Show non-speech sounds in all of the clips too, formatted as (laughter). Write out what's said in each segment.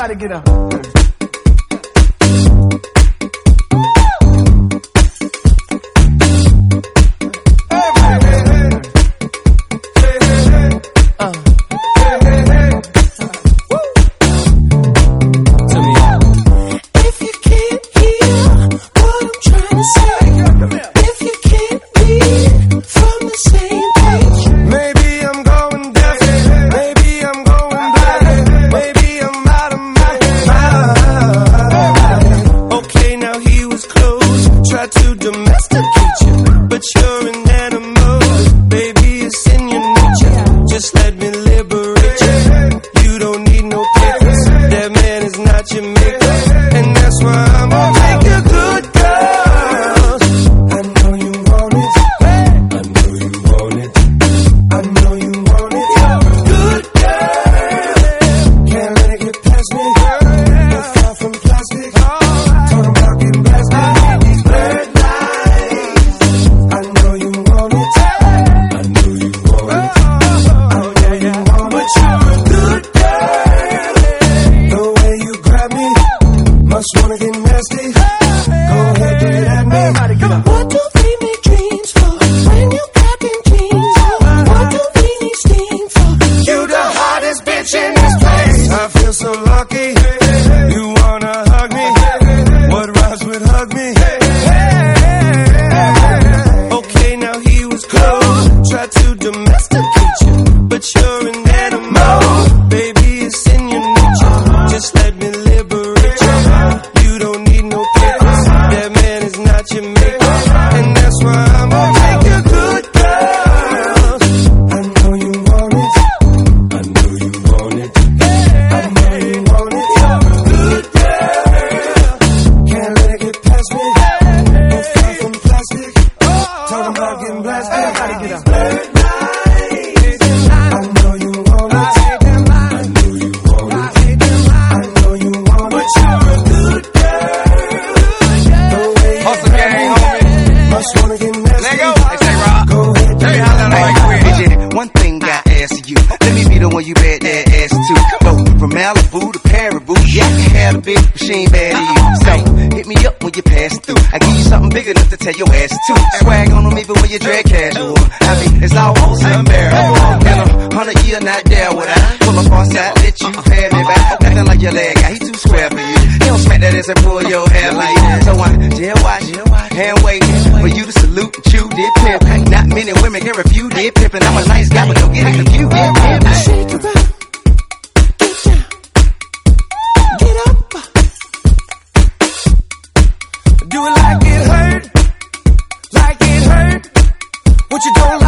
Everybody get up. care if you did. Pippin', I'm a nice guy, but don't get it confused. Yeah, yeah, yeah. Shake your body. Do it like it hurt, like it hurt. What you don't like.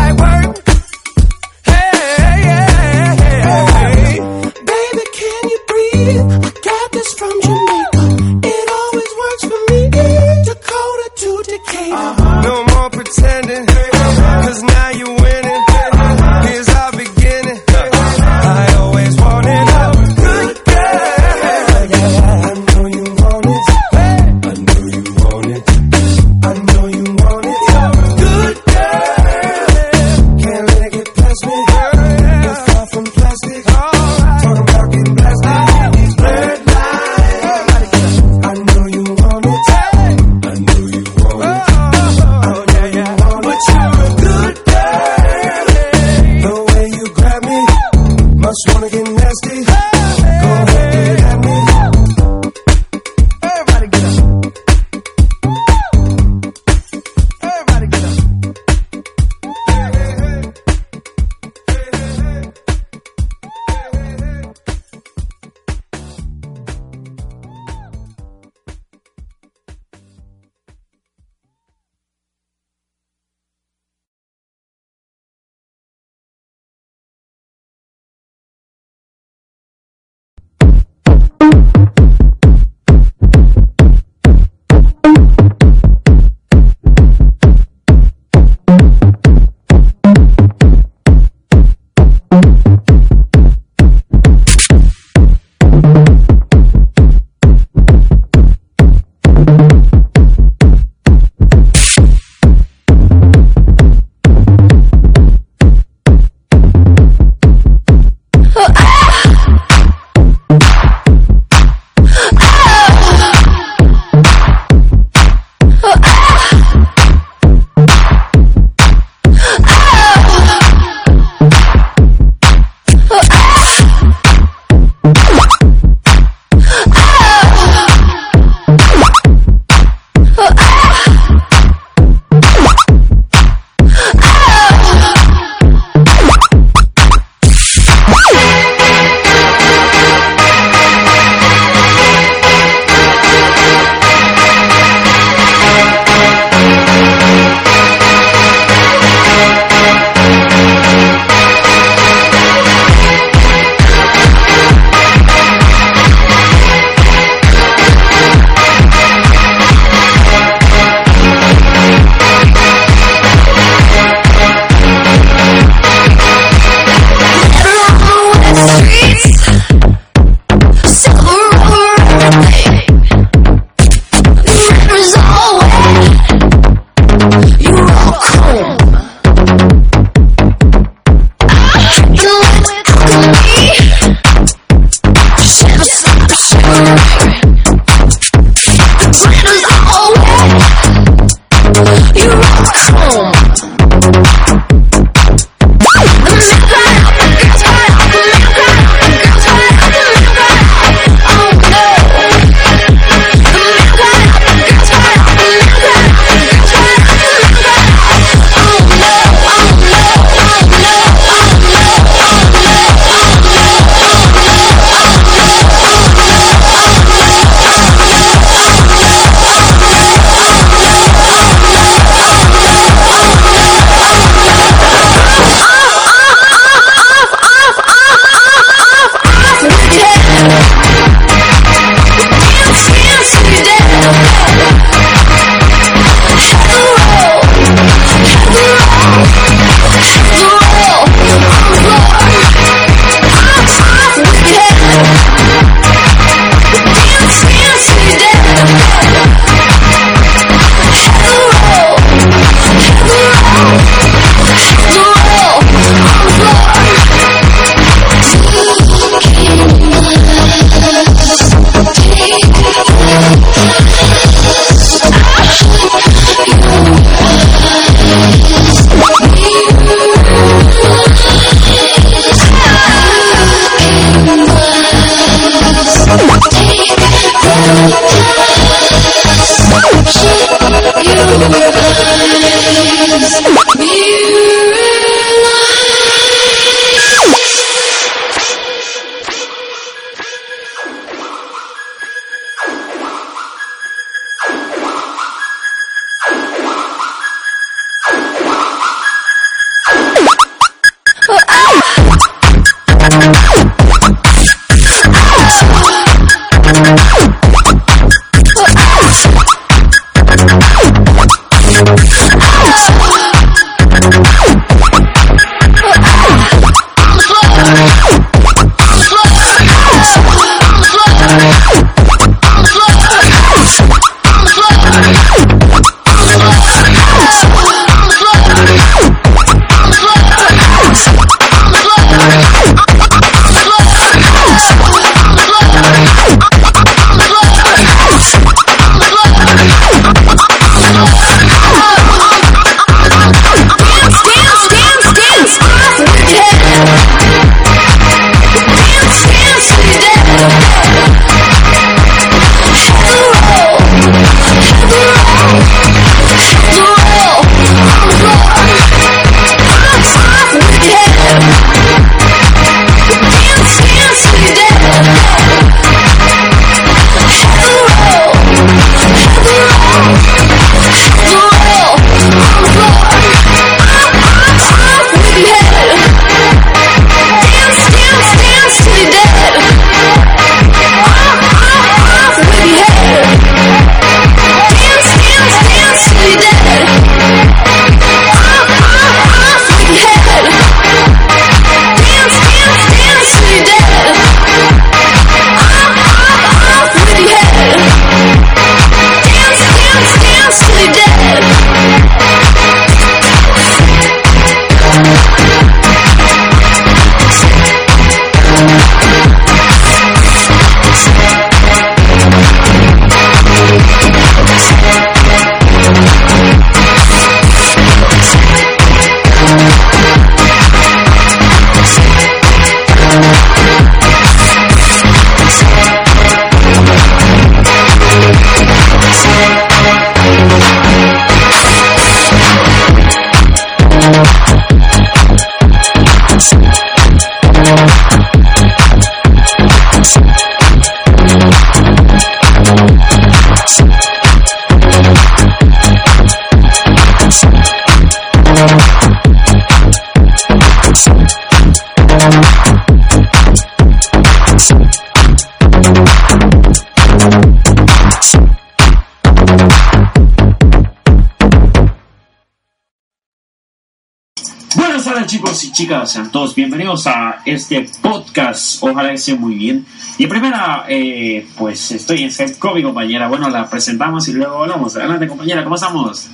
Chicas, sean todos bienvenidos a este podcast. Ojalá esté muy bien. Y primera, eh, pues estoy en Skype con compañera. Bueno, la presentamos y luego hablamos. Adelante, compañera, ¿cómo estamos?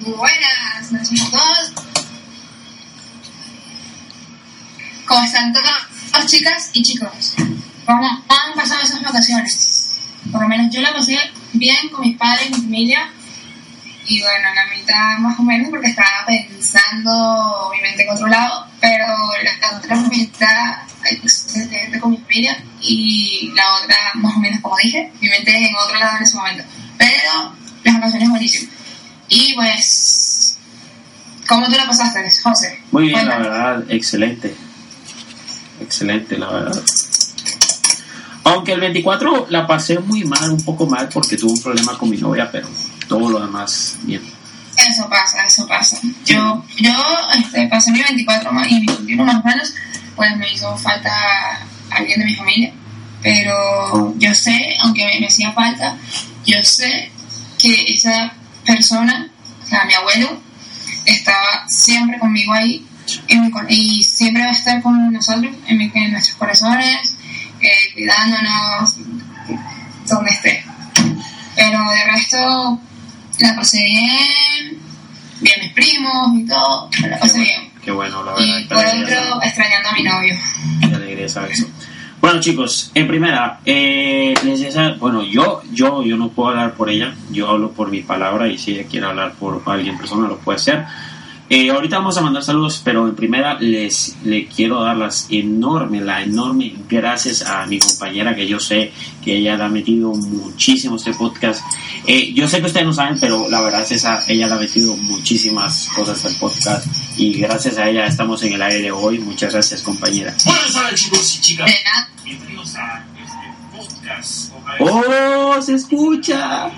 Buenas noches a todos. ¿Cómo están todas chicas y chicos? ¿Cómo han pasado esas vacaciones? Por lo menos yo la pasé bien con mis padres mi familia y bueno, la mitad más o menos porque estaba pensando obviamente en otro lado, pero la otra mitad pues, con mi familia y la otra más o menos como dije, mi mente en otro lado en ese momento. Pero las vacaciones buenísimas. Y pues, ¿cómo tú la pasaste, José? Muy bien, la verdad, excelente. Excelente, la verdad. Aunque el 24 la pasé muy mal, un poco mal, porque tuve un problema con mi novia, pero todo lo demás bien. Eso pasa, eso pasa. Yo, yo este, pasé mi 24 y mi 21 más o menos, pues me hizo falta alguien de mi familia. Pero yo sé, aunque me, hacía falta, yo sé que esa persona, o sea, mi abuelo, estaba siempre conmigo ahí y siempre va a estar con nosotros en, en nuestros corazones, eh, cuidándonos donde esté. Pero de resto, la pasé bien, bien mis primos y todo, la pasé bien. Qué bueno, la verdad. Y por otro, extrañando a mi novio. Qué alegría saber eso. Bueno chicos, en primera, eh, bueno, yo, yo, yo no puedo hablar por ella, yo hablo por mi palabra y si ella quiere hablar por alguien persona lo puede hacer. Eh, ahorita vamos a mandar saludos, pero en primera les le quiero dar las enorme, la enorme gracias a mi compañera que yo sé que ella le ha metido muchísimo este podcast. Eh, yo sé que ustedes no saben, pero la verdad es que ella le ha metido muchísimas cosas al podcast y gracias a ella estamos en el aire hoy. Muchas gracias, compañera. Buenas tardes, chicos y chicas. Bienvenidos a este podcast. ¡Oh, se escucha!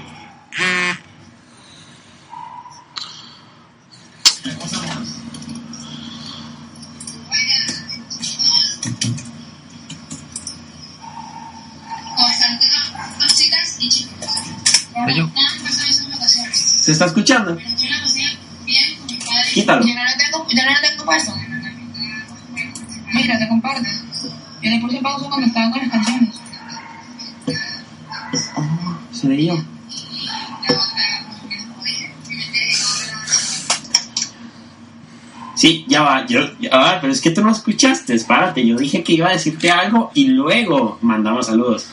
¿Se está escuchando? Quítalo. Yo no lo tengo, yo no lo tengo puesto. Mira, te comparto. Yo le puse pausa cuando estaba con las canciones. Oh, se veía. Sí, ya va, yo, ya va, pero es que tú no escuchaste, espárate, yo dije que iba a decirte algo y luego mandamos saludos.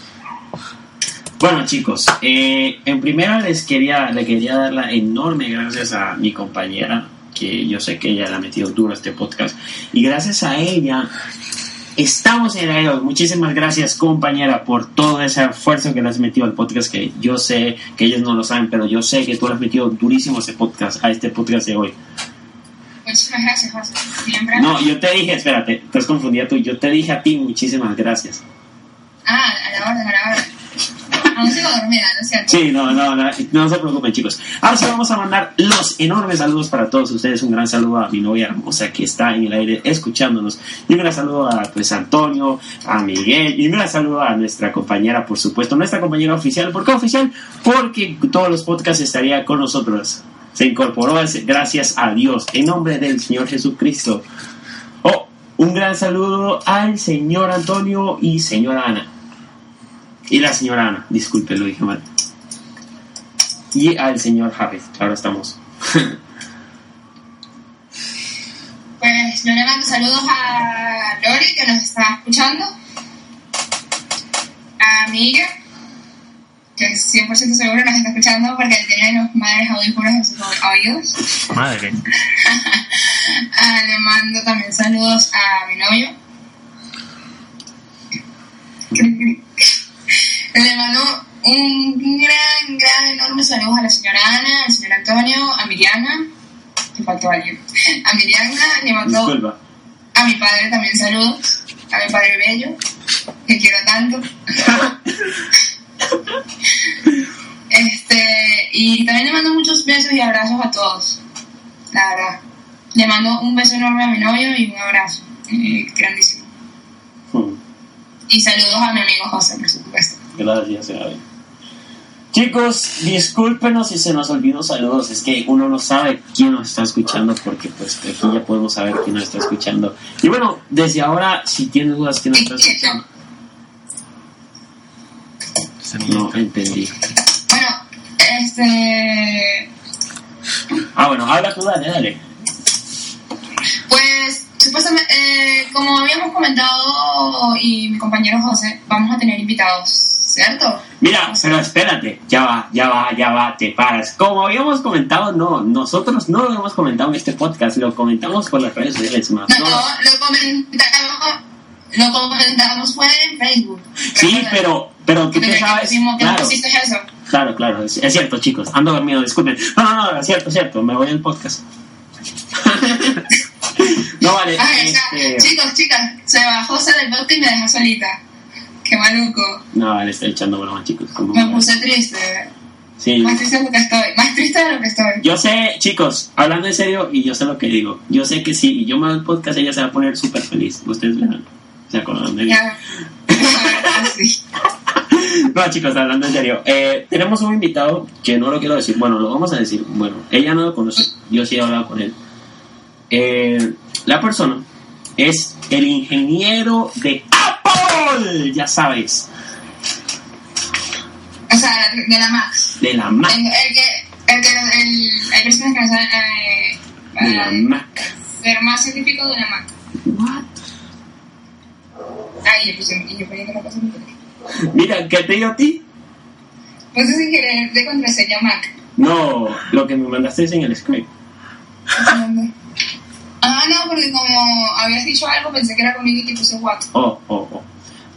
Bueno chicos, eh, en primera les quería, le quería dar la enorme gracias a mi compañera, que yo sé que ella le ha metido duro este podcast, y gracias a ella estamos en el Muchísimas gracias compañera por todo ese esfuerzo que le has metido al podcast, que yo sé que ellos no lo saben, pero yo sé que tú le has metido durísimo a este podcast, a este podcast de hoy. Muchísimas (laughs) gracias, José. No, yo te dije, espérate, estás confundida tú, yo te dije a ti muchísimas gracias. Ah, a la orden, a la orden. Aún sigo dormida, ¿no es cierto? Sí, no, no, no, no se preocupen, chicos. Ahora sí vamos a mandar los enormes saludos para todos ustedes. Un gran saludo a mi novia hermosa que está en el aire escuchándonos. Y un gran saludo a pues Antonio, a Miguel. Y un gran saludo a nuestra compañera, por supuesto, nuestra compañera oficial. ¿Por qué oficial? Porque todos los podcasts estaría con nosotros. Se incorporó gracias a Dios, en nombre del Señor Jesucristo. Oh, un gran saludo al señor Antonio y señora Ana. Y la señora Ana, disculpe, lo dije mal. Y al señor Harris, ahora estamos. (laughs) pues yo le mando saludos a Lori, que nos está escuchando. A Miguel, 100% seguro nos está escuchando porque tiene los madres audífonos en sus oídos. Madre. (laughs) ah, le mando también saludos a mi novio. Le mando un gran, gran, enorme saludo a la señora Ana, al señor Antonio, a Miriana, que faltó alguien, a Miriana, le mando Disculpa. a mi padre también saludos, a mi padre bello, que quiero tanto. (laughs) (laughs) este, y también le mando muchos besos y abrazos a todos, la verdad. Le mando un beso enorme a mi novio y un abrazo, eh, grandísimo. Hmm. Y saludos a mi amigo José, por supuesto. Gracias, señora. Chicos, discúlpenos si se nos olvidó saludos. Es que uno no sabe quién nos está escuchando porque pues aquí ya podemos saber quién nos está escuchando. Y bueno, desde ahora, si tienes dudas quién nos está escuchando. No entendí. Bueno, este... Ah, bueno, habla tú, dale, dale. Pues, supuestamente, eh, como habíamos comentado y mi compañero José, vamos a tener invitados, ¿cierto? Mira, pero espérate, ya va, ya va, ya va, te paras. Como habíamos comentado, no, nosotros no lo habíamos comentado en este podcast, lo comentamos por las redes sociales más. No, no, lo comentamos, lo comentamos fue en Facebook. Sí, pero, pero tú qué sabes. pusimos que Claro, eso. claro, claro, es, es cierto, chicos, ando dormido, disculpen. No, no, no, es cierto, es cierto, me voy al podcast. (laughs) no, vale, Ay, ya, este, Chicos, chicas, se bajó José del podcast y me dejó solita. Qué maluco. no, vale, estoy echando broma, chicos. como- Me puse triste. Sí, Más triste de lo que estoy. Más triste de lo que estoy. Yo sé, chicos, hablando en serio, y yo sé lo que digo. Yo sé que si yo me hago el podcast, ella se va a poner súper feliz. Ustedes verán. ¿Se acuerdan de mí? Ya. (laughs) (laughs) Sí. (laughs) No, chicos, hablando en serio. eh, tenemos un invitado que no lo quiero decir. Bueno, lo vamos a decir. Bueno, ella no lo conoce. Yo sí he hablado con él. Eh, la persona es el ingeniero de Apple. Ya sabes. O sea, de la Max. De la El, Mac. el que. El que. El, hay personas que no saben. Eh, De la para Mac. ser más científico de la Mac. What? Ay, yo puse. Yo la cosa en mi teléfono. (laughs) Mira, ¿qué te digo a ti? Puse sin querer de contraseña Mac. No, lo que me mandaste es en el Skype. (laughs) Ah, no, porque como habías dicho algo, pensé que era conmigo y que puse what. Oh, oh, oh.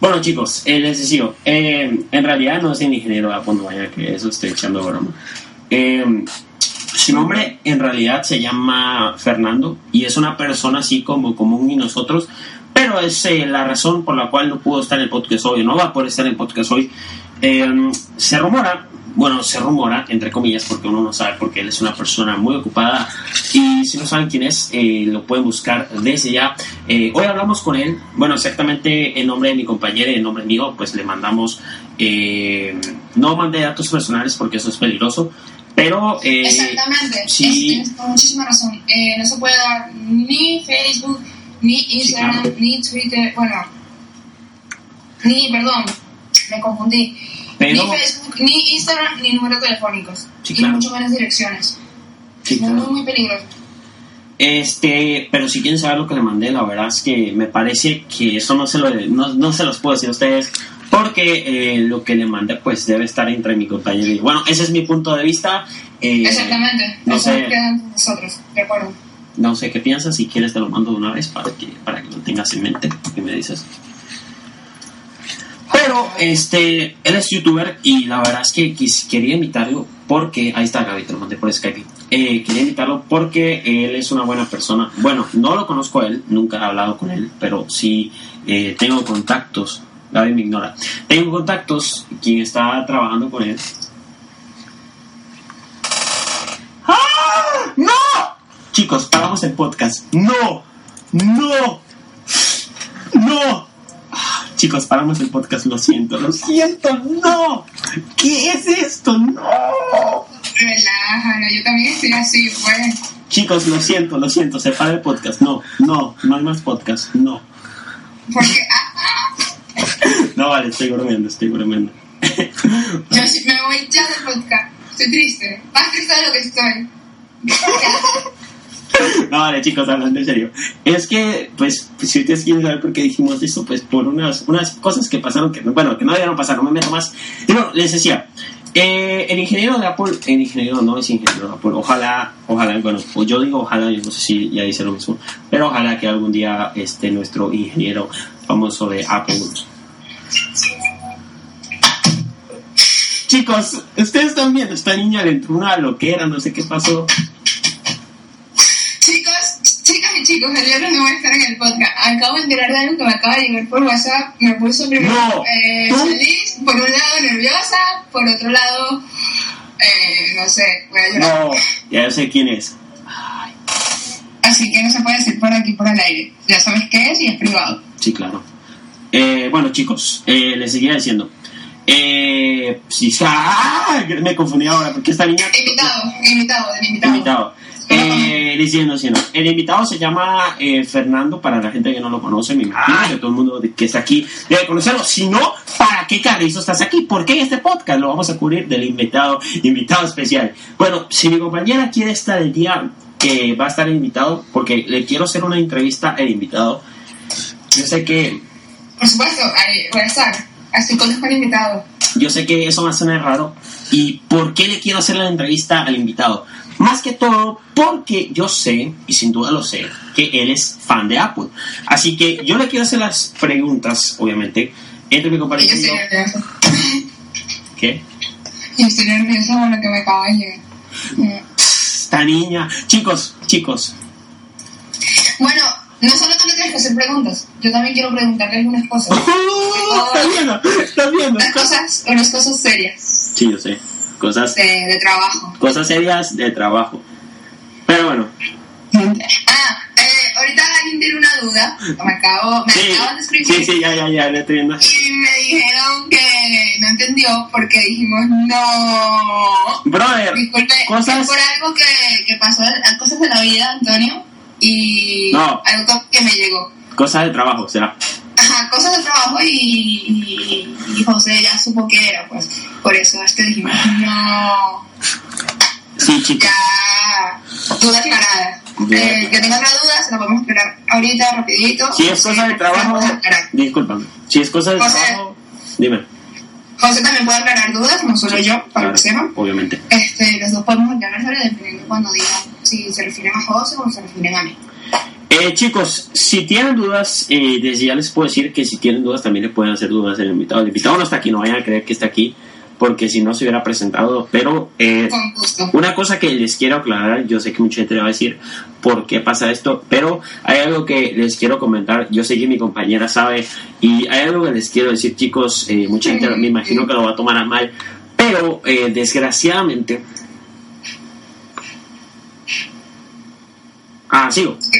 Bueno, chicos, eh, les decía, eh, en realidad no es el ingeniero Apple, no vaya que eso estoy echando broma. Eh, su nombre en realidad se llama Fernando y es una persona así como común y nosotros, pero es eh, la razón por la cual no pudo estar en el podcast hoy, no va a poder estar en el podcast hoy. Eh, se rumora, bueno, se rumora, entre comillas, porque uno no sabe, porque él es una persona muy ocupada y si no saben quién es, eh, lo pueden buscar desde ya. Eh, hoy hablamos con él, bueno, exactamente en nombre de mi compañera y en nombre mío, pues le mandamos, eh, no mandé datos personales porque eso es peligroso, pero... eh, Exactamente, sí. es- tienes muchísima razón. Eh, no se puede dar ni Facebook, ni Instagram, claro. ni Twitter, bueno, ni, perdón, me confundí. Pero- Ni Facebook, ni Instagram, ni números telefónicos. Sí, y mucho menos direcciones. sí, Muy, claro. muy, muy peligroso. Este, pero si quieren saber lo que le mandé, la verdad es que me parece que eso no se, lo, no, no se los puedo decir a ustedes, porque eh, lo que le mandé pues debe estar entre mi compañero y bueno, ese es mi punto de vista. eh, Exactamente, no eso sé. queda entre nosotros, de acuerdo. No sé qué piensas, si quieres te lo mando de una vez para que, para que lo tengas en mente y me dices. Pero este, él es youtuber y la verdad es que quis- quería invitarlo porque, ahí está Gaby, te lo mandé por Skype. Eh, quería invitarlo porque él es una buena persona. Bueno, no lo conozco a él, nunca he hablado con él, pero sí eh, tengo contactos. Gaby me ignora. Tengo contactos, quien está trabajando con él. ¡Ah! ¡No! Chicos, paramos el podcast. ¡No! ¡No! ¡No! Ah, Chicos, paramos el podcast, lo siento, lo siento, no. ¿Qué es esto? No. Relájalo, yo también estoy así, pues. Chicos, lo siento, lo siento, se para el podcast. No, no, no hay más podcast, no. Porque, ah, No, vale, estoy bromeando, estoy bromeando. yo me voy ya del podcast. Estoy triste, más triste de lo que estoy. (laughs) (laughs) No, vale, chicos, hablando en serio. Es que, pues, pues, si ustedes quieren saber por qué dijimos esto, pues por unas, unas cosas que pasaron que, bueno, que no debieron pasar, no me meto más. Bueno, les decía, eh, el ingeniero de Apple, el ingeniero no es ingeniero de Apple, ojalá, ojalá, bueno, pues yo digo ojalá, yo no sé si ya dice lo mismo, pero ojalá que algún día este nuestro ingeniero famoso de Apple. Chicos, ustedes están viendo, esta niña le entró una loquera, no sé qué pasó. Chicos, el viernes no voy a estar en el podcast. Acabo de enterar de algo que me acaba de llegar por WhatsApp. Me puso primero No, eh, feliz, por un lado nerviosa, por otro lado, eh, no sé, voy a llorar. No, ya yo sé quién es. Así que no se puede decir por aquí, por el aire. Ya sabes qué es y es privado. Sí, claro. Eh, bueno, chicos, eh, les seguía diciendo. Eh, sí, ah, me confundí ahora porque esta niña. Invitado, invitado, invitado. Invitado. Eh, diciendo, sí, no. El invitado se llama eh, Fernando, para la gente que no lo conoce, me imagino que todo el mundo que está aquí debe conocerlo. Si no, ¿para qué carrizo estás aquí? ¿Por qué este podcast lo vamos a cubrir del invitado, invitado especial? Bueno, si mi compañera quiere estar el día que va a estar invitado, porque le quiero hacer una entrevista al invitado, yo sé que Por supuesto, ahí voy a estar. Así con el invitado. Yo sé que eso va a sonar raro. ¿Y por qué le quiero hacer la entrevista al invitado? Más que todo porque yo sé, y sin duda lo sé, que él es fan de Apple. Así que yo le quiero hacer las preguntas, obviamente, entre mi yo compañero estoy yo. nerviosa. ¿Qué? Yo estoy nerviosa con lo que me acaba de llegar. Esta niña. Chicos, chicos. Bueno, no solo tú le tienes que hacer preguntas, yo también quiero preguntarte algunas cosas. ¿Estás viendo? ¿Estás viendo? Unas cosas, unas cosas serias Sí, yo sé. Cosas, de, de trabajo. cosas serias de trabajo. Pero bueno. (laughs) Ah, eh, ahorita alguien tiene una duda. Me acabo, me Sí, acaban de escribir. sí, sí, ya, ya, ya, le estoy viendo. Y me dijeron que no entendió porque dijimos no. Brother, Disculpe, cosas... es por algo que, que pasó, cosas de la vida, Antonio, y No. algo que me llegó. Cosas de trabajo, será. Ajá, cosas de trabajo y, y, y José ya supo que era, pues. Por eso es que dijimos, no, Sí, chicos. ya, duda aclarada. Eh, que tenga otra duda, se la podemos aclarar ahorita, rapidito. Si es cosa de trabajo, discúlpame. Si es cosa de José. trabajo, dime. José también puede aclarar dudas, no solo yo, para que sepan. Obviamente. Este, los dos podemos aclarar sobre dependiendo cuando digan si se refieren a José o se refieren a mí. Eh, chicos, si tienen dudas, eh, desde ya les puedo decir que si tienen dudas también le pueden hacer dudas al invitado. El invitado no está aquí, no vayan a creer que está aquí, porque si no se hubiera presentado. Pero eh, una cosa que les quiero aclarar, yo sé que mucha gente le va a decir por qué pasa esto, pero hay algo que les quiero comentar. Yo sé que mi compañera sabe, y hay algo que les quiero decir, chicos. eh, mucha gente me imagino que lo va a tomar a mal, pero eh, desgraciadamente. Ah, sigo. Sí,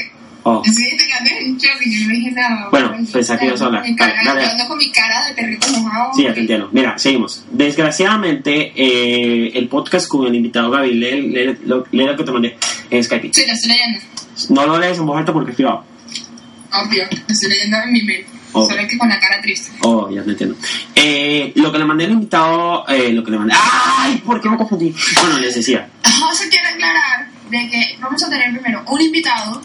y yo no dije nada. Bueno, pensé que ibas a hablar. yo con mi cara de perrito mojado. Sí, ya te entiendo. Mira, seguimos. Desgraciadamente, eh, el podcast con el invitado Gaby, lee, lee, lo- lee lo que te mandé en Skype. Sí, lo estoy leyendo. No lo lees en voz alta porque es privado. Obvio, lo estoy leyendo en mi mail. Oh. Solo que con la cara triste. Oh, ya te entiendo. Eh, lo que le mandé al invitado, eh, lo que le mandé... ¡Ay! ¿Por qué me confundí? Bueno, les decía. José quiere aclarar de que vamos a tener primero un invitado,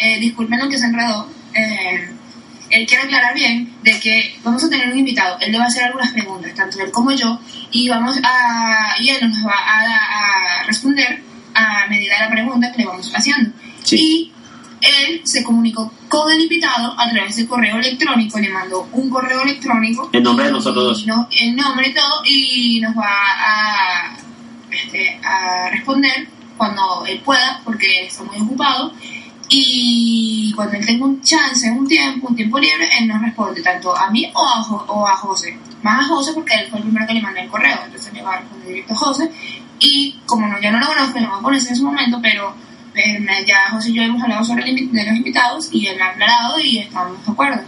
eh, disculpen lo que se enredó, eh, él quiere aclarar bien de que vamos a tener un invitado, él le va a hacer algunas preguntas, tanto él como yo, y vamos a, y él nos va a, a responder a medida de la pregunta que le vamos haciendo. Sí. Y él se comunicó con el invitado a través de correo electrónico, le mandó un correo electrónico. En nombre de nosotros dos. el nombre y todo, y nos va a, este, a responder cuando él pueda, porque está muy ocupado. Y cuando él tenga un chance, un tiempo, un tiempo libre, él nos responde tanto a mí o a, o a José. Más a José porque él fue el primero que le mandé el correo, entonces le va a responder directo a José. Y como no, yo no lo conozco, no a ponerse en su momento, pero eh, ya José y yo hemos hablado sobre de los invitados y él ha aclarado y estamos de acuerdo.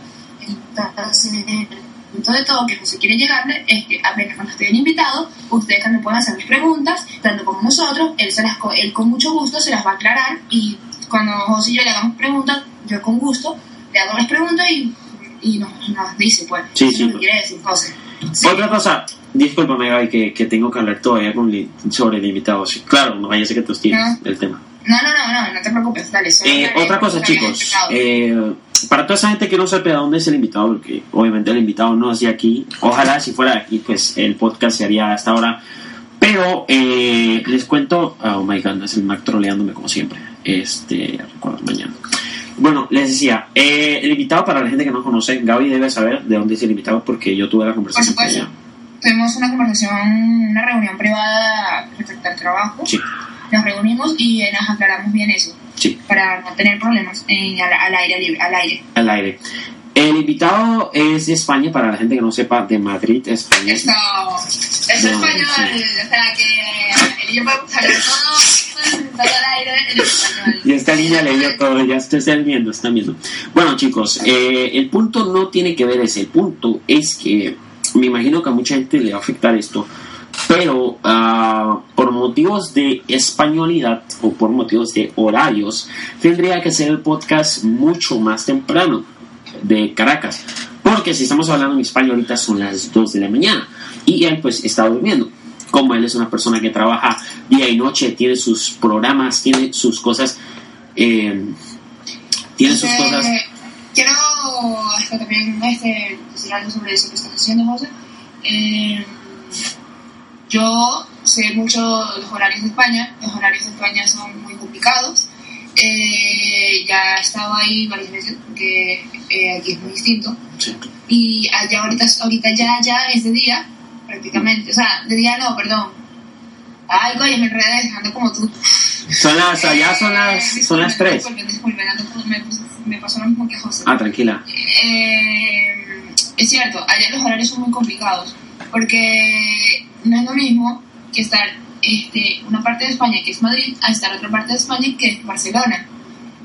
Entonces, el punto de todo que José quiere llegarle es que apenas cuando estén invitados, ustedes también pueden hacerles preguntas, tanto como nosotros, él, se las, él con mucho gusto se las va a aclarar y cuando José y yo le hagamos preguntas, yo con gusto le hago las preguntas y, y nos, nos dice, pues, Sí, sí. lo que quiere decir José. Sí. Otra cosa, discúlpame, Gaby, que, que tengo que hablar todavía con li- sobre el invitado. Sí, claro, no vaya a ser que te hostiles No. del tema. No, no, no, no, no te preocupes, dale. Eh, otra cosa, chicos. eh, para toda esa gente que no sepa de dónde es el invitado, porque obviamente el invitado no es de aquí. Ojalá si fuera de aquí, pues el podcast se haría hasta ahora. Pero eh, les cuento. Oh my god, es el Mac troleándome como siempre. Este, recuerdo mañana. Bueno, les decía, eh, el invitado para la gente que no conoce, Gaby debe saber de dónde es el invitado porque yo tuve la conversación con ella. Tuvimos una conversación, una reunión privada respecto al trabajo. Sí, Nos reunimos y nos aclaramos bien eso, sí, para no tener problemas en, al, al aire libre, al aire. al aire. El invitado es de España, para la gente que no sepa, de Madrid, España. Esto, es No, español, sí. o sea que podemos hablar todo, todo al aire en español. Y esta niña leyó todo, ya están viendo, están viendo. Bueno, chicos, eh, el punto no tiene que ver ese, el punto es que me imagino que a mucha gente le va a afectar esto, pero ah, por motivos de españolidad o por motivos de horarios, tendría que ser el podcast mucho más temprano de Caracas. Porque si estamos hablando en España ahorita son las 2 de la mañana y él pues está durmiendo. Como él es una persona que trabaja día y noche, tiene sus programas, tiene sus cosas, eh, tiene sus cosas. Quiero también este, decir algo sobre eso que estás haciendo, José. Eh, yo sé mucho los horarios de España. Los horarios de España son muy complicados. Eh, ya he estado ahí varias veces porque eh, aquí es muy distinto. Sí. Y allá ahorita, ahorita ya, ya es de día, prácticamente. O sea, de día no, perdón. Ay, coño, me enredé, ando como tú. Son las, allá son las, son las 3. Disculpen, disculpen, ando como- me, pasó lo mismo que José. Ah, tranquila. Eh, es cierto, allá los horarios son muy complicados, porque no es lo mismo que estar este, una parte de España que es Madrid a estar otra parte de España que es Barcelona.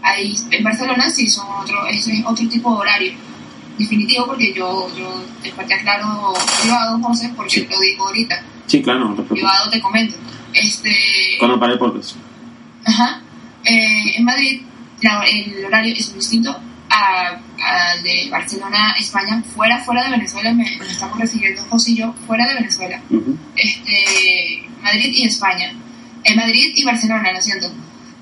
Ahí, en Barcelona sí son otro, es otro tipo de horario. Definitivo, porque yo, yo después te aclaro privado, José, porque Sí. lo digo ahorita. Sí, claro, no. Privado te comento. Este, Cuando pare el podcast. Ajá. Eh, en Madrid la- el horario es distinto a- de Barcelona, España, fuera, fuera de Venezuela. Me, estamos refiriendo José y yo fuera de Venezuela. Este, Madrid y España. En Madrid y Barcelona, lo siento.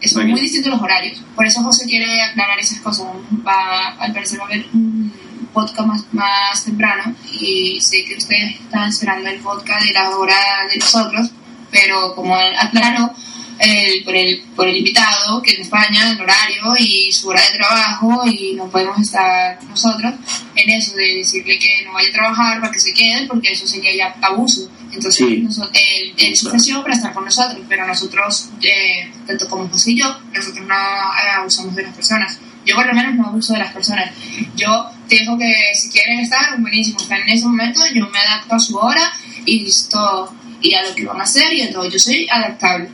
Son Muy muy distintos los horarios. Por eso José quiere aclarar esas cosas. Va, al parecer va a haber un podcast más, más temprano y sé que ustedes están esperando el podcast de la hora de nosotros, pero como aclaró, el, por, el, por el invitado, que en España, el horario y su hora de trabajo, y no podemos estar nosotros en eso de decirle que no vaya a trabajar para que se quede, porque eso sería ya abuso. Entonces, Sí. noso- él, él se ofreció para estar con nosotros, pero nosotros, eh, tanto como José y yo, nosotros no eh, abusamos de las personas. Yo por lo menos no abuso de las personas. Yo dejo que si quieren estar, buenísimo, están en ese momento, yo me adapto a su hora y listo, y a lo que van a hacer y a todo. Yo soy adaptable.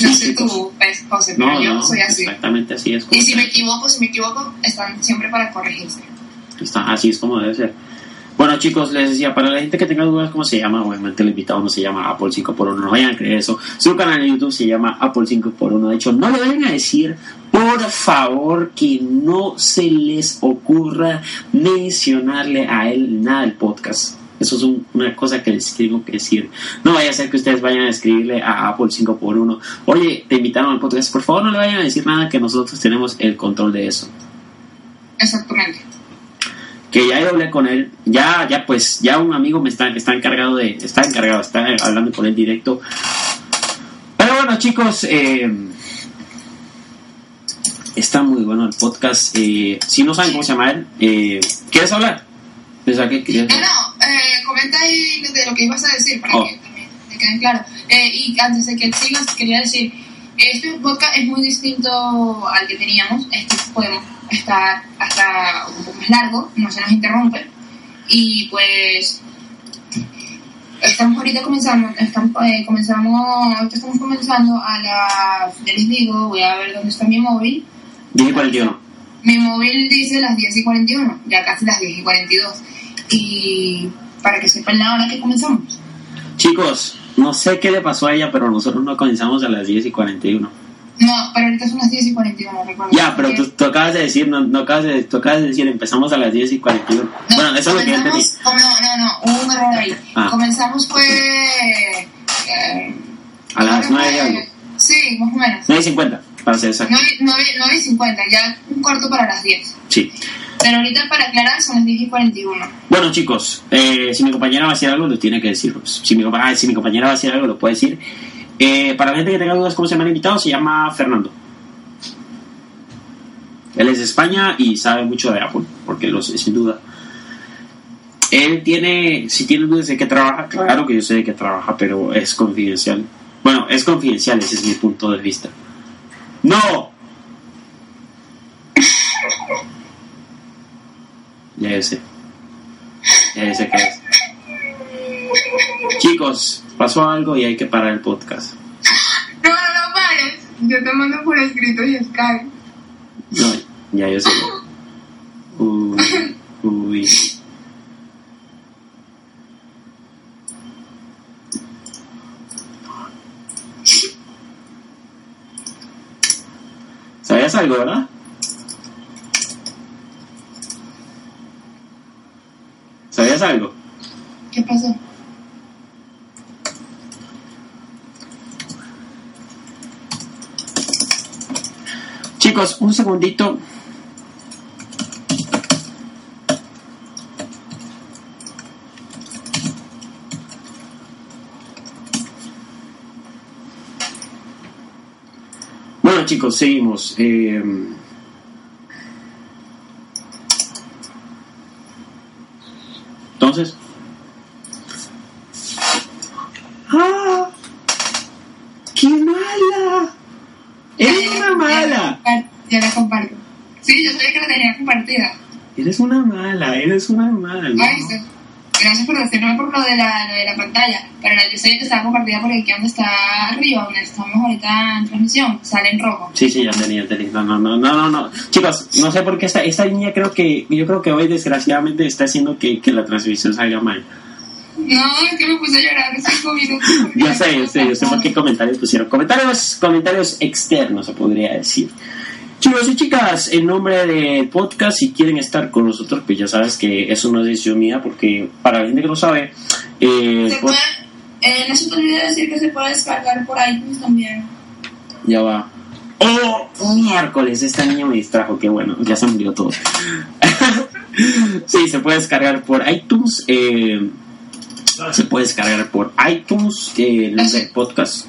No chicos. tú, pues, José, pero No, yo no, soy así. exactamente así es. como Y si me equivoco, si me equivoco, están siempre para corregirse. Está, así es como debe ser. Bueno, chicos, les decía, para la gente que tenga dudas cómo se llama, obviamente el invitado no se llama Apple 5x1, no vayan a creer eso. Su canal en YouTube se llama Apple 5x1. De hecho, no le vayan a decir, por favor, que no se les ocurra mencionarle a él nada del podcast. Eso es un- una cosa que les tengo que decir. No vaya a ser que ustedes vayan a escribirle a Apple 5x1, oye, te invitaron al podcast. Por favor, no le vayan a decir nada que nosotros tenemos el control de eso. Exactamente. que ya yo hablé con él, ya, ya pues, ya un amigo me está, está encargado de, está encargado, está hablando con él directo. Pero bueno chicos, eh, está muy bueno el podcast. eh, si no saben cómo se llama él, eh, ¿quieres hablar? Pensaba que querías- No, no, eh, comenta ahí de lo que ibas a decir para Oh. que también te quede claro. Eh, y antes de que sigas, quería decir, este podcast es muy distinto al que teníamos. Este podemos estar hasta un poco más largo, no se nos interrumpe. Y pues estamos ahorita comenzando, estamos, eh, comenzamos, ahorita estamos comenzando a las, ya les digo, voy a ver dónde está mi móvil. 10 y 41. Mi móvil dice las 10 y 41, ya casi las 10 y 42. Y para que sepan la hora que comenzamos. Chicos, no sé qué le pasó a ella, pero nosotros no comenzamos a las 10 y 41. No, pero ahorita son las 10 y 41, recuerdo. Ya, pero tú, tú acabas de decir, no, no acabas de, tú acabas de decir, empezamos a las 10 y 41. No, bueno, eso es lo que yo entendí. no, no, no, hubo un error ahí. Ah. Comenzamos fue... eh, A las creo 9 y algo. Sí, más o menos. 9 y 50, para ser exacto. 9, 9, 9 y 50, ya un cuarto para las 10. Sí. Pero ahorita para aclarar son las 10 y 41. Bueno, chicos, eh, si mi compañera va a decir algo, lo tiene que decir. pues. Si mi, ah, si mi compañera va a decir algo, lo puede decir. Eh, para la gente que tenga dudas cómo se llama el invitado, se llama Fernando. Él es de España y sabe mucho de Apple, porque lo sé, sin duda. Él tiene, si tiene dudas de qué trabaja, claro que yo sé de qué trabaja, pero es confidencial. Bueno, es confidencial, ese es mi punto de vista. ¡No! Ya yo sé. Ya yo sé qué es. Chicos, pasó algo y hay que parar el podcast. No, no, no pares. Yo te mando por escrito y es. No, ya yo sé. Uy, uy. ¿Sabías algo, verdad? ¿Sabías algo? ¿Qué pasó? Chicos, un segundito. Bueno chicos, seguimos. Eh, entonces... ¡Ah! ¡Qué mala! ¡Eres una mala! Ya la comparto. Sí, yo sabía que la tenía compartida. Eres una mala, eres una mala. Ay, sí. Gracias por decirme por lo de la, lo de la pantalla. Pero la, sabía que estaba compartida por aquí donde está arriba, donde estamos ahorita en transmisión. Sale en rojo. Sí, sí, ya tenía, tenía. No, no, no, no, no, no. Chicos, no sé por qué esta, esta niña creo que, yo creo que hoy desgraciadamente está haciendo que, que la transmisión salga mal. No, es que me puse a llorar cinco minutos. Yo sé, yo sé, yo sé por qué comentarios pusieron. Comentarios, comentarios externos, se podría decir. Chicos y chicas, en nombre del podcast, si quieren estar con nosotros, pues ya sabes que eso no es decisión mía, porque para la gente que no sabe, eh, Se pues, puede, eh, no se te olvide decir que se puede descargar por iTunes también. ya va. ¡Oh! Miércoles, esta niña me distrajo, qué bueno, ya se murió todo. (laughs) sí, se puede descargar por iTunes, eh, se puede descargar por iTunes, eh, el nombre del podcast.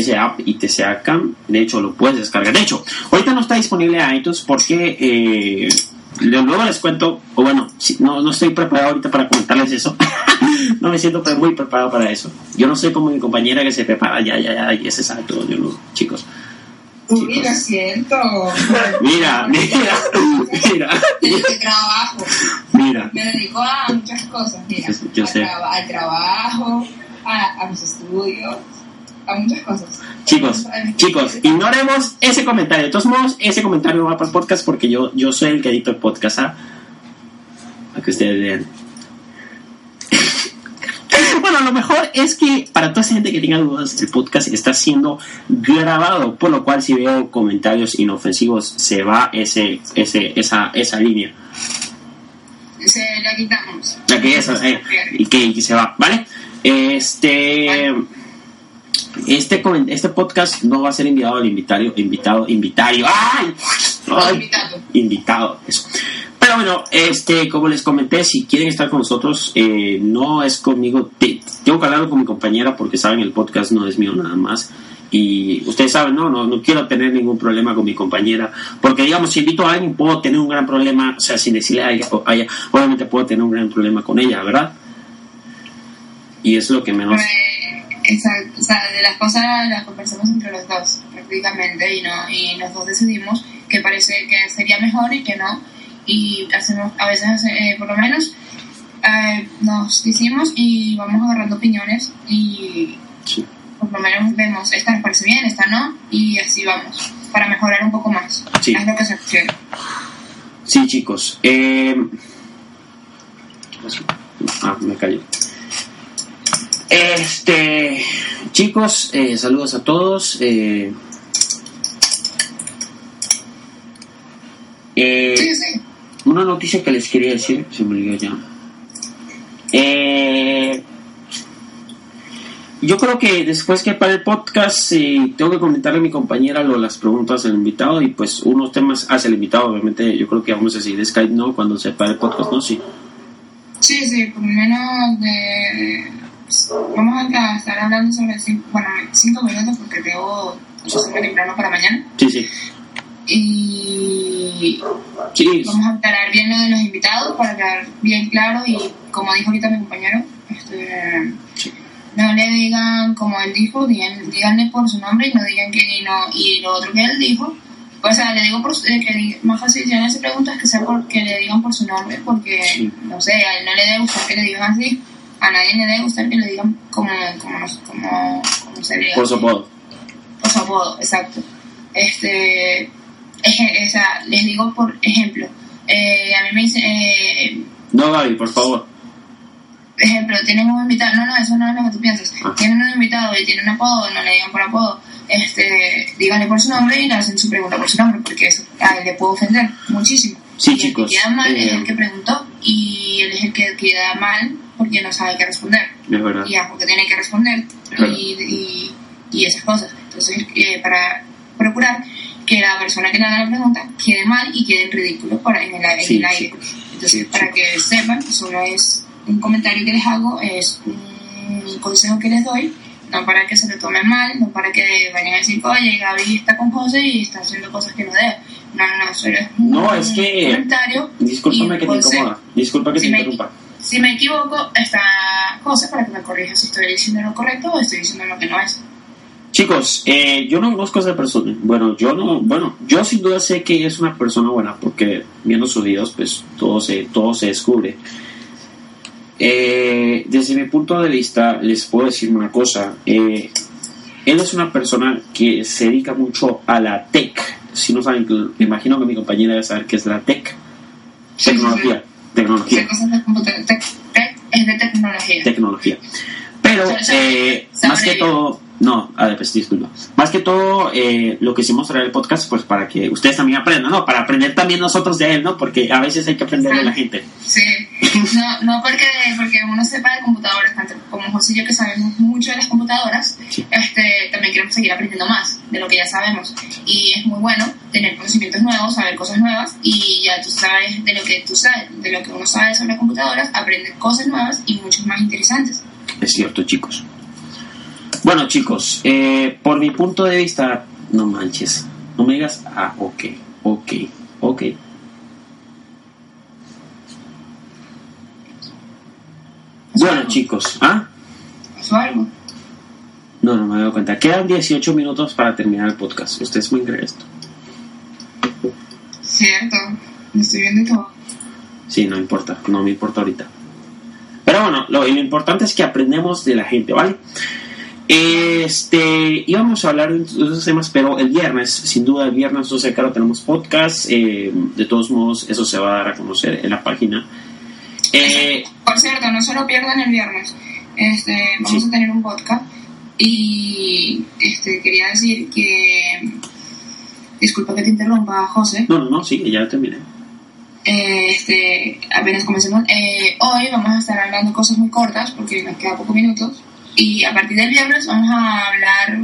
TC App y TC Cam. De hecho, lo puedes descargar. De hecho, ahorita no está disponible en iTunes porque eh, luego les cuento, o bueno, no, no estoy preparado ahorita para comentarles eso. (laughs) no me siento muy preparado para eso. Yo no soy como mi compañera que se prepara, ya, ya, ya, y ese sabe todo. Yo no, chicos. Uy, lo siento. Mira, (laughs) mira, mira, trabajo. mira. Me dedico a muchas cosas. Mira, Yo- yo al, sé. traba- al trabajo, a, a mis estudios, a muchas cosas. Chicos, chicos, ignoremos ese comentario. De todos modos, ese comentario va para el podcast porque yo, yo soy el que edito el podcast, ¿ah? Para que ustedes vean. (laughs) Bueno, lo mejor es que para toda esa gente que tenga dudas, el podcast está siendo grabado, por lo cual si veo comentarios inofensivos se va ese, ese, esa, esa línea. Se la quitamos. Que eso, eh, y que, y que se va, ¿vale? Este, este, este podcast no va a ser enviado al invitario, invitado, invitario, ¡ay! ¡Ay! Invitado. invitado, eso. Pero bueno, este, como les comenté, si quieren estar con nosotros, eh, no es conmigo, te- tengo que hablarlo con mi compañera porque saben, el podcast no es mío nada más. Y ustedes saben, no, no, no quiero tener ningún problema con mi compañera, porque digamos, si invito a alguien, puedo tener un gran problema, o sea, sin decirle a ella, a ella, obviamente puedo tener un gran problema con ella, ¿verdad? Y es lo que menos... Eh, Exacto, o sea, de las cosas las conversamos entre los dos prácticamente y no y los dos decidimos que parece que sería mejor y que no y hacemos a veces eh, por lo menos eh, nos decimos y vamos agarrando opiniones y Sí. por lo menos vemos esta nos parece bien, esta no y así vamos para mejorar un poco más Sí. es lo que se refiere Sí, chicos. Eh... Ah, me cayó. Este, chicos, eh, saludos a todos. Eh, eh, sí, sí una noticia que les quería decir, se me olvidó ya. Yo creo que después que para el podcast tengo que comentarle a mi compañera lo, las preguntas del invitado y pues unos temas hacia el invitado, obviamente yo creo que vamos a seguir Skype, ¿no? Cuando se para el podcast, ¿no? Sí. Sí, sí, por lo menos de... pues, vamos a estar hablando sobre cinco, bueno, cinco minutos porque tengo mucho temprano para mañana. Sí, sí. Y Sí, vamos a aclarar bien lo de los invitados para quedar bien claro y como dijo ahorita mi compañero, este, Sí. no le digan como él dijo, digan, díganle por su nombre y no digan que y no, y lo otro que él dijo. O sea, le digo por, eh, que más fácil si van a hacer preguntas que sea por, que le digan por su nombre, porque, Sí. no sé, a él no le debe gustar que le digan así, a nadie le debe gustar que le digan como, como, nos- como, como se diga. por su apodo. Por su apodo, exacto. Este, eje- o sea, les digo por ejemplo, eh, a mí me dice, eh, No, Gaby, por favor. ejemplo, tienen un invitado, no, no, eso no es lo que tú piensas, Ah. tienen un invitado y tiene un apodo, no le digan por apodo, este, díganle por su nombre y le hacen su pregunta por su nombre, porque eso a él le puede ofender muchísimo. Sí, y chicos, El que queda mal es eh, el que preguntó y él es el que queda mal porque no sabe qué responder. Es verdad. Y ya, porque tiene que responder y, y, y esas cosas. Entonces, eh, para procurar que la persona que le haga la pregunta quede mal y quede en ridículo para, en el, en Sí, el aire. Entonces, Sí, para que sepan, solo es un comentario que les hago, es un consejo que les doy, no para que se lo tomen mal, no para que vayan a decir, oye, Gaby está con José y está haciendo cosas que no debe. No, no, no, solo es un No, es que- comentario. Discúlpame que te incomoda. Disculpa que Si te me- interrumpa. Si me equivoco, está José para que me corrija si estoy diciendo lo correcto o estoy diciendo lo que no es. Chicos, eh, yo no conozco a esa persona. Bueno, yo no, bueno, yo sin duda sé que es una persona buena porque viendo sus videos, pues todo se, todo se descubre. Eh, desde mi punto de vista, les puedo decir una cosa. Eh, él es una persona que se dedica mucho a la tech. Si no saben, me imagino que mi compañera debe saber qué es la tech. Tecnología. Tecnología. ¿Qué cosas de computadora? Tec- tec- es de tecnología. tecnología. Pero, eh, más que todo, no, a ver, pues disculpa. Más que todo, eh, lo que hicimos traer el podcast, pues para que ustedes también aprendan, ¿no? Para aprender también nosotros de él, ¿no? Porque a veces hay que aprender de la gente. Sí, no, no porque, porque uno sepa de computadoras, tanto como José y yo que sabemos mucho de las computadoras, Sí. este, también queremos seguir aprendiendo más de lo que ya sabemos. Y es muy bueno tener conocimientos nuevos, saber cosas nuevas y ya tú sabes de lo que tú sabes, de lo que uno sabe sobre computadoras, aprendes cosas nuevas y muchas más interesantes. Es cierto, chicos. Bueno, chicos, eh, por mi punto de vista, no manches. No me digas, ah, ok, ok, ok. Bueno, chicos, ¿ah? ¿Pasó algo? No, no me doy cuenta. Quedan 18 minutos para terminar el podcast. Ustedes pueden creer esto. Cierto, lo estoy viendo todo. Sí, no importa, no me importa ahorita. Pero bueno, lo, lo importante es que aprendemos de la gente, ¿vale? Este, íbamos a hablar de esos temas, pero el viernes, sin duda, el viernes 12 de claro tenemos podcast. eh, de todos modos, eso se va a dar a conocer en la página. Eh, Por cierto, no se lo pierdan el viernes. Este, vamos Sí. a tener un podcast y este, quería decir que disculpa que te interrumpa, José. no, no, no, sí, ya terminé. Eh, este, apenas comencemos. Eh, hoy vamos a estar hablando cosas muy cortas porque nos queda pocos minutos. Y a partir del viernes vamos a hablar,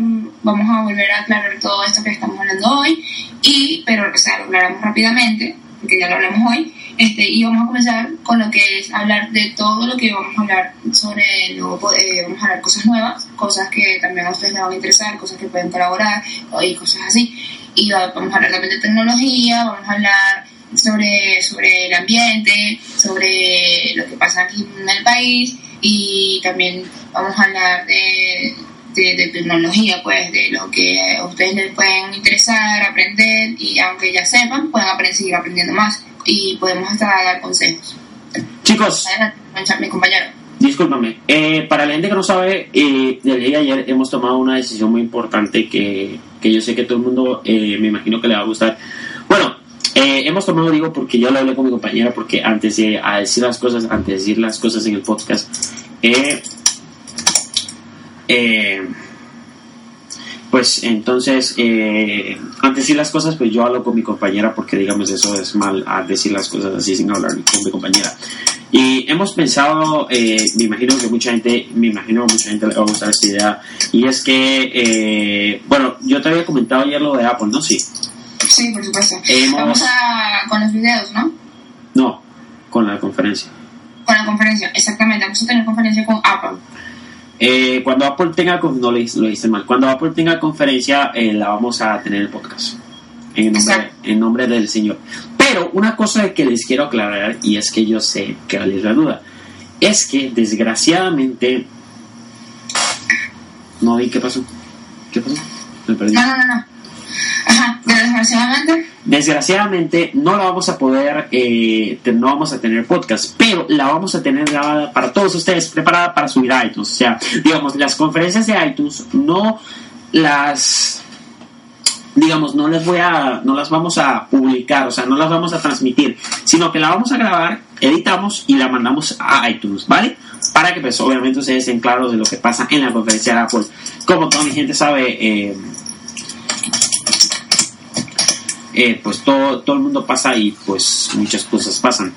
vamos a volver a aclarar todo esto que estamos hablando hoy. Y, pero, o sea, lo aclaramos rápidamente, porque ya lo hablamos hoy. Este, y vamos a comenzar con lo que es hablar de todo lo que vamos a hablar sobre, luego, eh, vamos a hablar cosas nuevas, cosas que también a ustedes les van a interesar, cosas que pueden colaborar y cosas así. Y va- vamos a hablar también de tecnología, vamos a hablar sobre, sobre el ambiente, sobre lo que pasa aquí en el país y también vamos a hablar de, de, de tecnología, pues de lo que a ustedes les pueden interesar, aprender y aunque ya sepan, pueden aprender, seguir aprendiendo más y podemos hasta dar consejos. Chicos, Adelante, mi compañero. Discúlpame, eh, para la gente que no sabe, eh, desde el día de ayer hemos tomado una decisión muy importante que, que yo sé que todo el mundo eh, me imagino que le va a gustar. Eh, hemos tomado, digo, porque yo lo hablé con mi compañera, porque antes de a decir las cosas, antes de decir las cosas en el podcast, eh, eh, pues entonces, eh, antes de decir las cosas, pues yo hablo con mi compañera porque digamos eso es mal a decir las cosas así sin hablar con mi compañera. Y hemos pensado, eh, me imagino que mucha gente, me imagino que mucha gente le va a gustar esta idea, y es que, eh, bueno, yo te había comentado ayer lo de Apple, ¿no? Sí. Sí, por supuesto. Hemos- Vamos a, con los videos, ¿no? No, con la conferencia. Con la conferencia, exactamente. Vamos a tener conferencia con Apple. Eh, cuando Apple tenga, no lo hice, lo hice mal, cuando Apple tenga conferencia, eh, la vamos a tener en el podcast, en nombre, en nombre del Señor. Pero una cosa que les quiero aclarar, y es que yo sé que les la duda, es que desgraciadamente... No vi qué pasó. ¿Qué pasó? Me perdí. No, no, no, no. Desgraciadamente. Desgraciadamente no la vamos a poder, eh, no vamos a tener podcast, pero la vamos a tener grabada para todos ustedes, preparada para subir a iTunes. O sea, digamos, las conferencias de iTunes no las, digamos, no las voy a, no las vamos a publicar, o sea, no las vamos a transmitir, sino que la vamos a grabar, editamos y la mandamos a iTunes, ¿vale? Para que pues obviamente ustedes estén claros de lo que pasa en la conferencia de Apple. Como toda mi gente sabe, eh, eh, pues todo, todo el mundo pasa y pues muchas cosas pasan.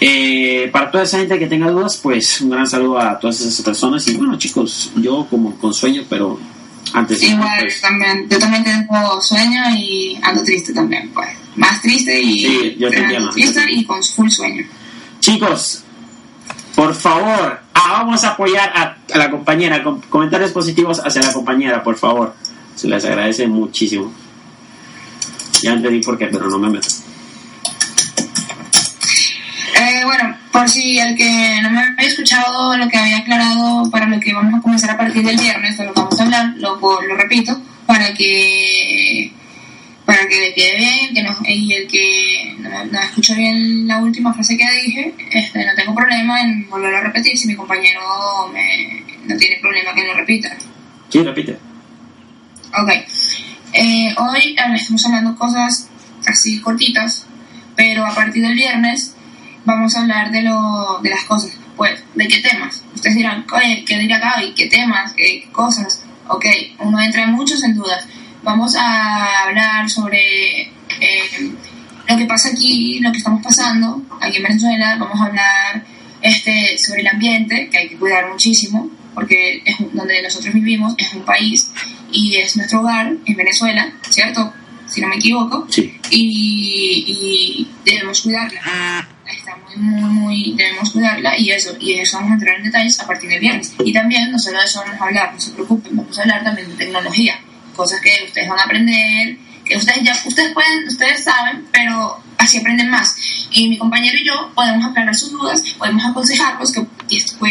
Eh, para toda esa gente que tenga dudas, pues un gran saludo a todas esas personas. Y bueno, chicos, yo como con sueño, pero antes de Igual, pues, también, yo también tengo sueño y ando triste también, pues. Más triste y Sí, yo te ando entiendo, triste yo te y con full sueño. Chicos, por favor, ah, vamos a apoyar a, a la compañera. Com- comentarios positivos hacia la compañera, por favor. Se les agradece muchísimo. Ya entendí por qué, pero no me meto. Eh, bueno, por si el que no me había escuchado lo que había aclarado para lo que vamos a comenzar a partir del viernes, de lo que vamos a hablar, lo, lo repito, para que para que le quede bien, que no, y el que no, no escuchó bien la última frase que dije, este, no tengo problema en volverlo a repetir si mi compañero me, no tiene problema que lo repita. Sí, repite. Ok. Eh, hoy eh, estamos hablando cosas así cortitas, pero a partir del viernes vamos a hablar de, lo, de las cosas. Pues, ¿de qué temas? Ustedes dirán, oye, ¿qué dirá Gaby? ¿Qué temas? ¿Qué cosas? Ok, uno entra muchos en dudas. Vamos a hablar sobre eh, lo que pasa aquí, lo que estamos pasando aquí en Venezuela. Vamos a hablar este, sobre el ambiente, que hay que cuidar muchísimo, porque es donde nosotros vivimos, es un país y es nuestro hogar, en Venezuela, ¿cierto? Si no me equivoco. Sí. Y, y debemos cuidarla. Está muy, muy, muy, debemos cuidarla y eso, y eso vamos a entrar en detalles a partir del viernes. Y también, no solo de eso vamos a hablar, no se preocupen, vamos a hablar también de tecnología, cosas que ustedes van a aprender, que ustedes ya, ustedes pueden, ustedes saben, pero así aprenden más. Y mi compañero y yo podemos aclarar sus dudas, podemos aconsejarlos que,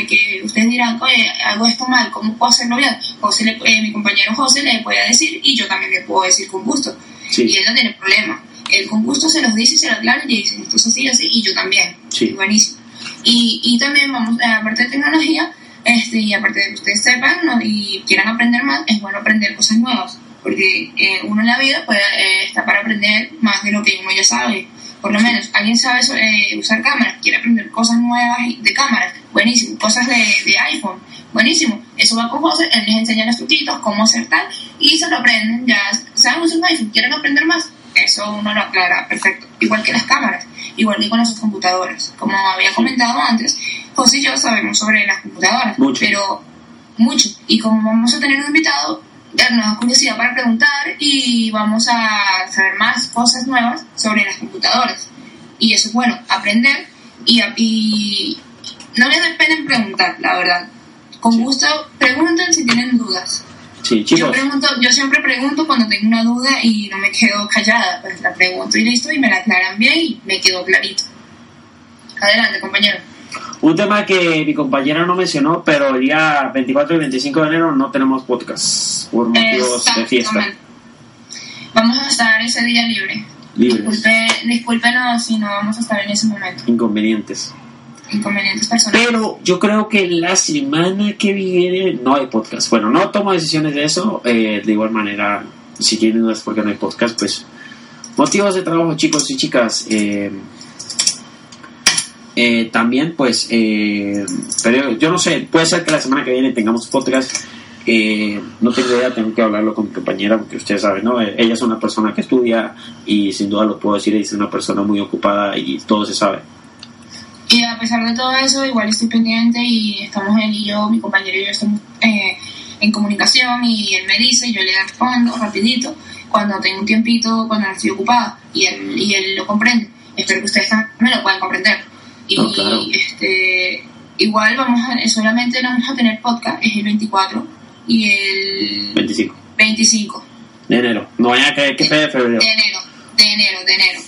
que, ustedes dirán, oye, hago esto mal, ¿cómo puedo hacerlo bien? José le- eh, mi compañero José le puede decir y yo también le puedo decir con gusto. Sí. Y él no tiene problema. Él con gusto se los dice se lo aclara y dice, esto es así, así, y yo también. Sí. Buenísimo. Y, y también vamos, eh, aparte de tecnología, este, y aparte de que ustedes sepan ¿no? y quieran aprender más, es bueno aprender cosas nuevas, porque eh, uno en la vida puede eh, estar para aprender más de lo que uno ya sabe. Por lo menos, alguien sabe eh, usar cámaras, quiere aprender cosas nuevas de cámaras, buenísimo. Cosas de, de iPhone, buenísimo. Eso va con José, él les enseña los truquitos, cómo hacer tal, y se lo aprenden. Ya saben usar un iPhone, quieren aprender más, eso uno lo aclara, perfecto. Igual que las cámaras, igual que con las computadoras. Como había comentado antes, José y yo sabemos sobre las computadoras, Mucho. pero mucho. Y como vamos a tener un invitado, ya nos da curiosidad para preguntar y vamos a saber más cosas nuevas sobre las computadoras. Y eso es bueno, aprender y, y no les den pena en preguntar, la verdad. Con gusto, pregunten si tienen dudas. Sí, Yo, chicos. pregunto, yo siempre pregunto cuando tengo una duda y no me quedo callada, pues la pregunto y listo y me la aclaran bien y me quedó clarito. Adelante, compañero. Un tema que mi compañera no mencionó, pero el día 24 y 25 de enero no tenemos podcast por motivos de fiesta. Vamos a estar ese día libre. Disculpe, discúlpenos si no vamos a estar en ese momento. Inconvenientes. Inconvenientes personales. Pero yo creo que la semana que viene no hay podcast. Bueno, no tomo decisiones de eso. eh, de igual manera, si tienen dudas porque no hay podcast, pues motivos de trabajo, chicos y chicas. eh, eh, también, pues, eh, pero yo no sé, puede ser que la semana que viene tengamos podcast. eh, no tengo idea, tengo que hablarlo con mi compañera, porque ustedes saben, ¿no? Eh, Ella es una persona que estudia y sin duda lo puedo decir, es una persona muy ocupada y todo se sabe. Y a pesar de todo eso, igual estoy pendiente y estamos él y yo, mi compañero y yo estamos eh, en comunicación y él me dice, yo le respondo rapidito cuando tengo un tiempito, cuando estoy ocupada y él, y él lo comprende. Espero que ustedes también lo puedan comprender. Y No, claro. este, igual vamos a, solamente no vamos a tener podcast, es el 24 y el 25 25 de enero. No vayan a creer que fue de febrero. de enero, de enero, de enero.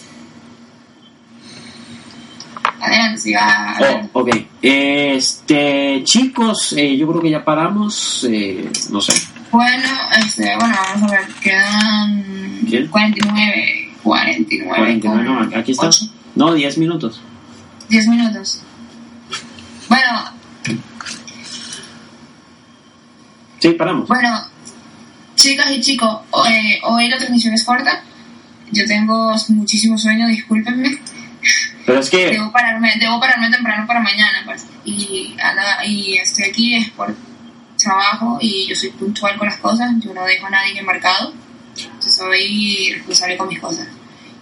Adelante, siga. adelante. Oh, ok. Este, chicos, eh, yo creo que ya paramos. eh, no sé. Bueno, este, bueno, vamos a ver, quedan ¿Bien? 49, 49, 49, no, con aquí está. No, 10 minutos. 10 minutos. Bueno, Sí, paramos. bueno, chicas y chicos, eh, hoy la transmisión es corta. Yo tengo muchísimo sueño, discúlpenme. Pero es que, (laughs) Debo pararme, debo pararme temprano para mañana, pues. Y, y estoy aquí es por trabajo y yo soy puntual con las cosas. Yo no dejo a nadie embarcado. soy responsable con mis cosas.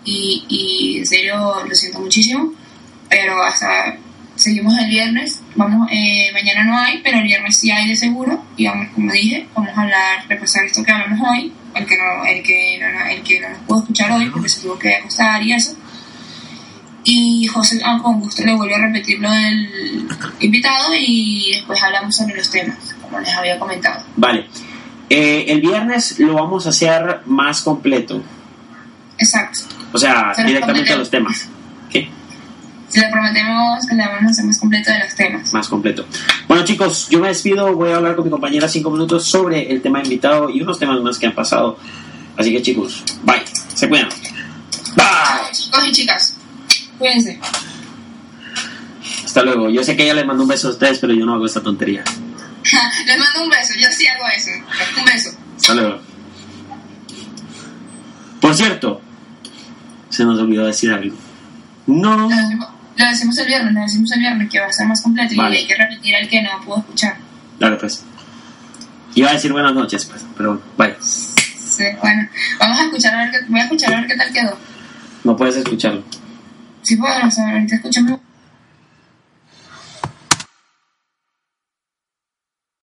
Y, y en serio lo siento muchísimo, pero hasta seguimos el viernes. Vamos, eh, mañana no hay, pero el viernes sí hay de seguro. Y vamos, como dije, vamos a hablar, repasar esto que hablamos hoy, el que no, el que no, el que no nos pudo escuchar hoy porque se tuvo que acostar y eso. Y José ah, con gusto le vuelve a repetir lo del invitado y después hablamos sobre los temas, como les había comentado. Vale. Eh, el viernes lo vamos a hacer más completo. Exacto. O sea, Se directamente a los temas. ¿Qué? Le prometemos que le vamos a hacer más completo de los temas. Más completo. Bueno, chicos, yo me despido. Voy a hablar con mi compañera cinco minutos sobre el tema invitado y unos temas más que han pasado. Así que, chicos, bye. Se cuidan. Bye. Chicos y chicas, cuídense. Hasta luego. Yo sé que ella le mandó un beso a ustedes, pero yo no hago esta tontería. (laughs) Les mando un beso, yo sí hago eso. Un beso. Hasta luego. Por cierto, se nos olvidó decir algo. No. Lo decimos, el viernes, lo decimos el viernes que va a ser más completo Vale. y hay que repetir el que no pudo escuchar. Dale, pues. Iba a decir buenas noches, pues, pero bye. Sí, bueno, vamos a escuchar a ver qué, voy a escuchar a ver qué tal quedó. No puedes escucharlo. Sí puedo, o sea, ahorita escuchamos